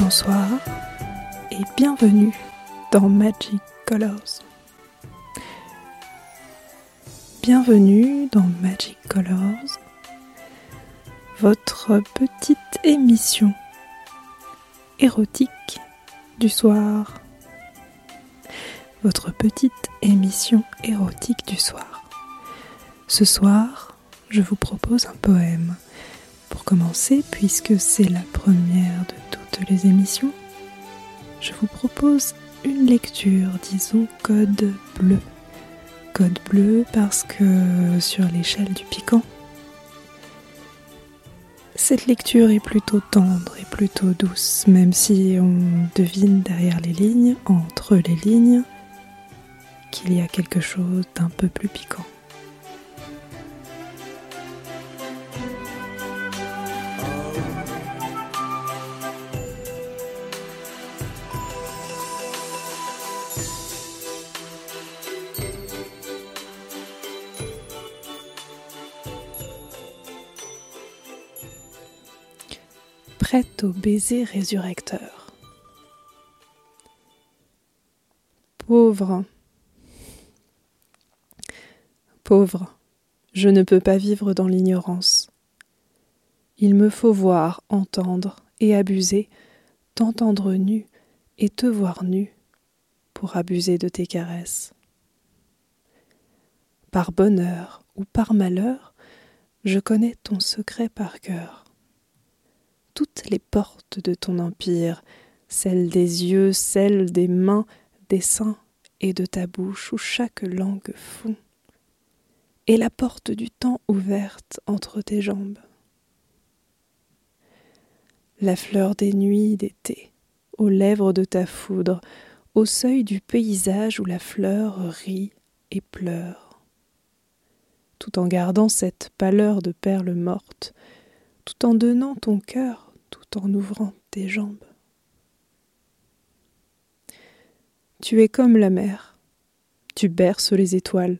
bonsoir et bienvenue dans Magic Colors. Bienvenue dans Magic Colors, votre petite émission érotique du soir. Votre petite émission érotique du soir. Ce soir, je vous propose un poème. Pour commencer, puisque c'est la première de les émissions, je vous propose une lecture, disons code bleu. Code bleu parce que sur l'échelle du piquant, cette lecture est plutôt tendre et plutôt douce, même si on devine derrière les lignes, entre les lignes, qu'il y a quelque chose d'un peu plus piquant. Prête au baiser résurrecteur. Pauvre, pauvre, je ne peux pas vivre dans l'ignorance. Il me faut voir, entendre et abuser, t'entendre nu et te voir nu pour abuser de tes caresses. Par bonheur ou par malheur, je connais ton secret par cœur toutes les portes de ton empire, celles des yeux, celles des mains, des seins et de ta bouche où chaque langue fond, et la porte du temps ouverte entre tes jambes. La fleur des nuits d'été, aux lèvres de ta foudre, au seuil du paysage où la fleur rit et pleure, tout en gardant cette pâleur de perles mortes, tout en donnant ton cœur, tout en ouvrant tes jambes. Tu es comme la mer, tu berces les étoiles.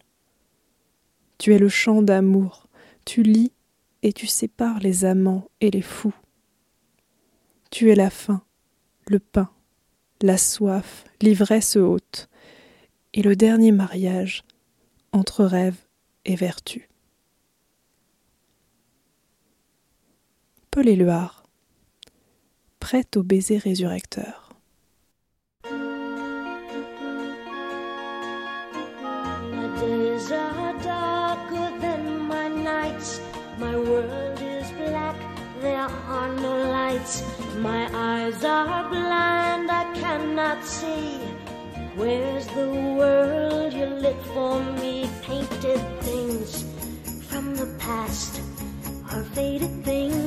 Tu es le chant d'amour, tu lis et tu sépares les amants et les fous. Tu es la faim, le pain, la soif, l'ivresse haute, et le dernier mariage entre rêve et vertu. Paul Éluard, prête au baiser résurrecteur. My world is black, there are no lights. My eyes are blind, I cannot see. Where's the world you lit for me? Painted things from the past are faded things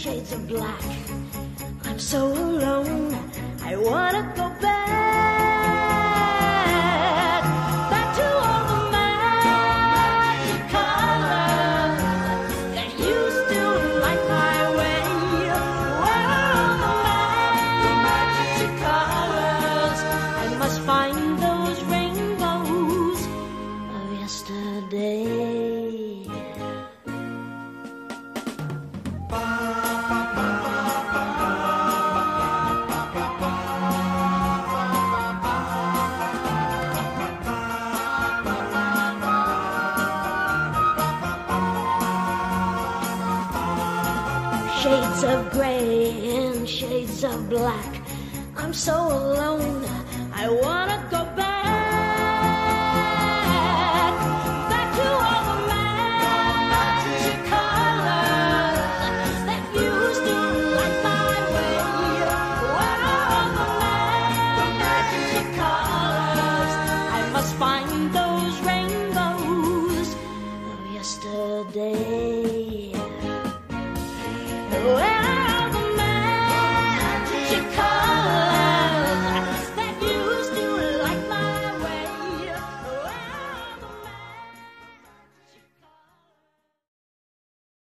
shades of black. I'm so alone. I wanna go back, Shades of gray and shades of black. I'm so alone. I wanna go